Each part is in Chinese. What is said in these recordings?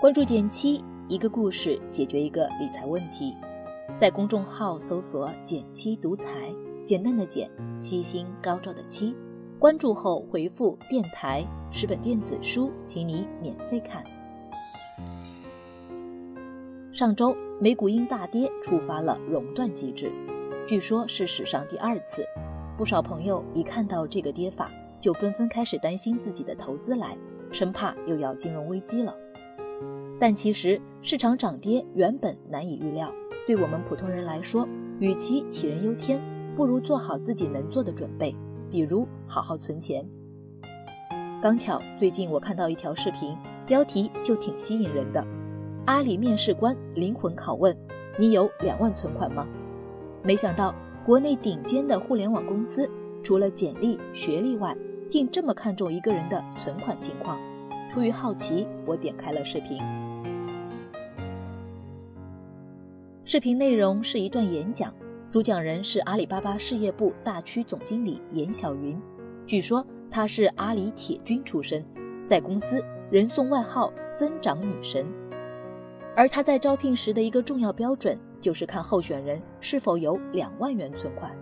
关注简七，一个故事解决一个理财问题。在公众号搜索“简七独裁，简单的简，七星高照的七。关注后回复“电台”十本电子书，请你免费看。上周美股因大跌触发了熔断机制，据说是史上第二次。不少朋友一看到这个跌法，就纷纷开始担心自己的投资来，生怕又要金融危机了。但其实市场涨跌原本难以预料，对我们普通人来说，与其杞人忧天，不如做好自己能做的准备，比如好好存钱。刚巧最近我看到一条视频，标题就挺吸引人的：阿里面试官灵魂拷问，你有两万存款吗？没想到国内顶尖的互联网公司，除了简历、学历外，竟这么看重一个人的存款情况。出于好奇，我点开了视频。视频内容是一段演讲，主讲人是阿里巴巴事业部大区总经理严小云。据说她是阿里铁军出身，在公司人送外号“增长女神”。而她在招聘时的一个重要标准，就是看候选人是否有两万元存款。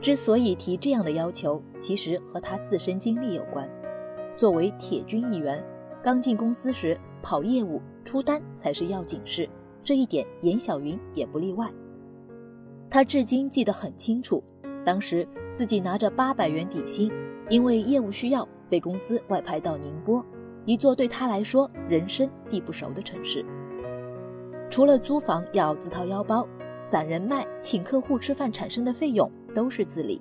之所以提这样的要求，其实和她自身经历有关。作为铁军一员，刚进公司时跑业务、出单才是要紧事。这一点，严小云也不例外。她至今记得很清楚，当时自己拿着八百元底薪，因为业务需要被公司外派到宁波，一座对她来说人生地不熟的城市。除了租房要自掏腰包，攒人脉、请客户吃饭产生的费用都是自理。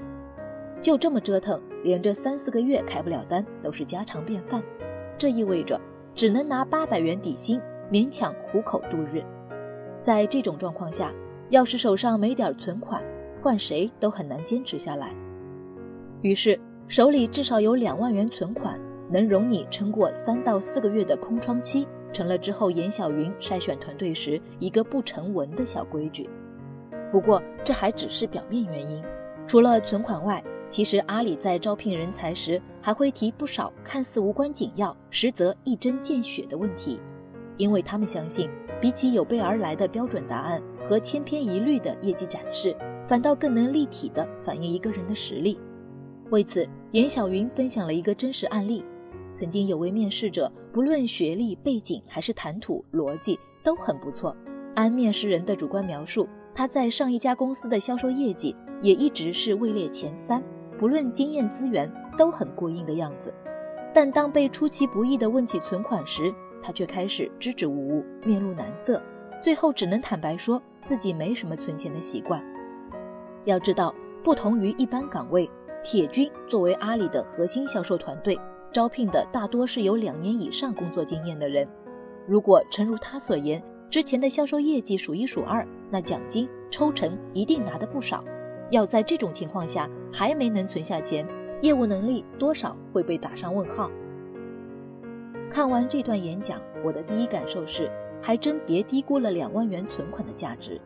就这么折腾，连着三四个月开不了单都是家常便饭。这意味着只能拿八百元底薪，勉强糊口度日。在这种状况下，要是手上没点存款，换谁都很难坚持下来。于是，手里至少有两万元存款，能容你撑过三到四个月的空窗期，成了之后严小云筛选团队时一个不成文的小规矩。不过，这还只是表面原因。除了存款外，其实阿里在招聘人才时还会提不少看似无关紧要，实则一针见血的问题，因为他们相信。比起有备而来的标准答案和千篇一律的业绩展示，反倒更能立体的反映一个人的实力。为此，严小云分享了一个真实案例：曾经有位面试者，不论学历背景还是谈吐逻辑都很不错。按面试人的主观描述，他在上一家公司的销售业绩也一直是位列前三，不论经验资源都很过硬的样子。但当被出其不意的问起存款时，他却开始支支吾吾，面露难色，最后只能坦白说自己没什么存钱的习惯。要知道，不同于一般岗位，铁军作为阿里的核心销售团队，招聘的大多是有两年以上工作经验的人。如果诚如他所言，之前的销售业绩数一数二，那奖金抽成一定拿的不少。要在这种情况下还没能存下钱，业务能力多少会被打上问号。看完这段演讲，我的第一感受是，还真别低估了两万元存款的价值。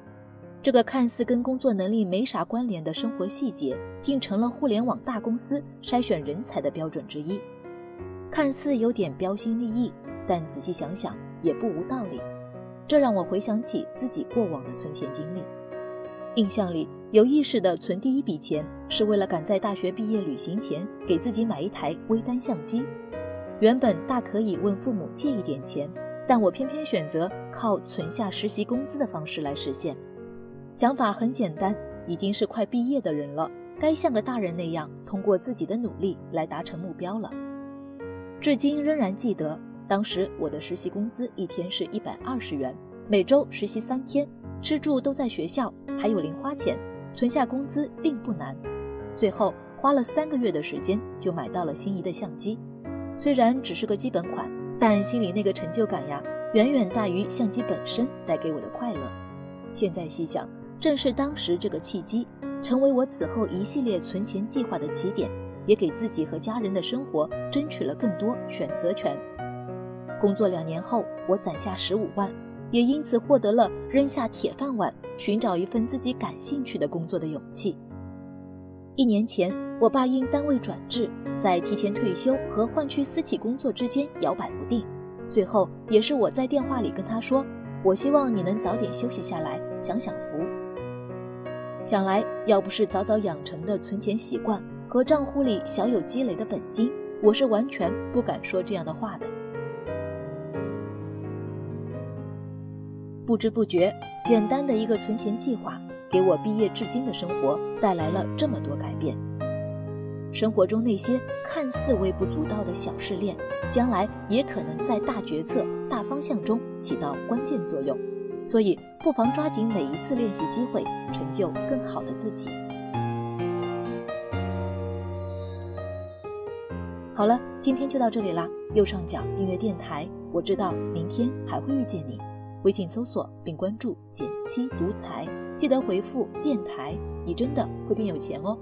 这个看似跟工作能力没啥关联的生活细节，竟成了互联网大公司筛选人才的标准之一。看似有点标新立异，但仔细想想也不无道理。这让我回想起自己过往的存钱经历。印象里，有意识的存第一笔钱，是为了赶在大学毕业旅行前给自己买一台微单相机。原本大可以问父母借一点钱，但我偏偏选择靠存下实习工资的方式来实现。想法很简单，已经是快毕业的人了，该像个大人那样，通过自己的努力来达成目标了。至今仍然记得，当时我的实习工资一天是一百二十元，每周实习三天，吃住都在学校，还有零花钱，存下工资并不难。最后花了三个月的时间，就买到了心仪的相机。虽然只是个基本款，但心里那个成就感呀，远远大于相机本身带给我的快乐。现在细想，正是当时这个契机，成为我此后一系列存钱计划的起点，也给自己和家人的生活争取了更多选择权。工作两年后，我攒下十五万，也因此获得了扔下铁饭碗，寻找一份自己感兴趣的工作的勇气。一年前。我爸因单位转制，在提前退休和换去私企工作之间摇摆不定，最后也是我在电话里跟他说：“我希望你能早点休息下来，享享福。”想来，要不是早早养成的存钱习惯和账户里小有积累的本金，我是完全不敢说这样的话的。不知不觉，简单的一个存钱计划，给我毕业至今的生活带来了这么多改变。生活中那些看似微不足道的小试炼，将来也可能在大决策、大方向中起到关键作用。所以，不妨抓紧每一次练习机会，成就更好的自己。好了，今天就到这里啦。右上角订阅电台，我知道明天还会遇见你。微信搜索并关注“减七独裁，记得回复“电台”，你真的会变有钱哦。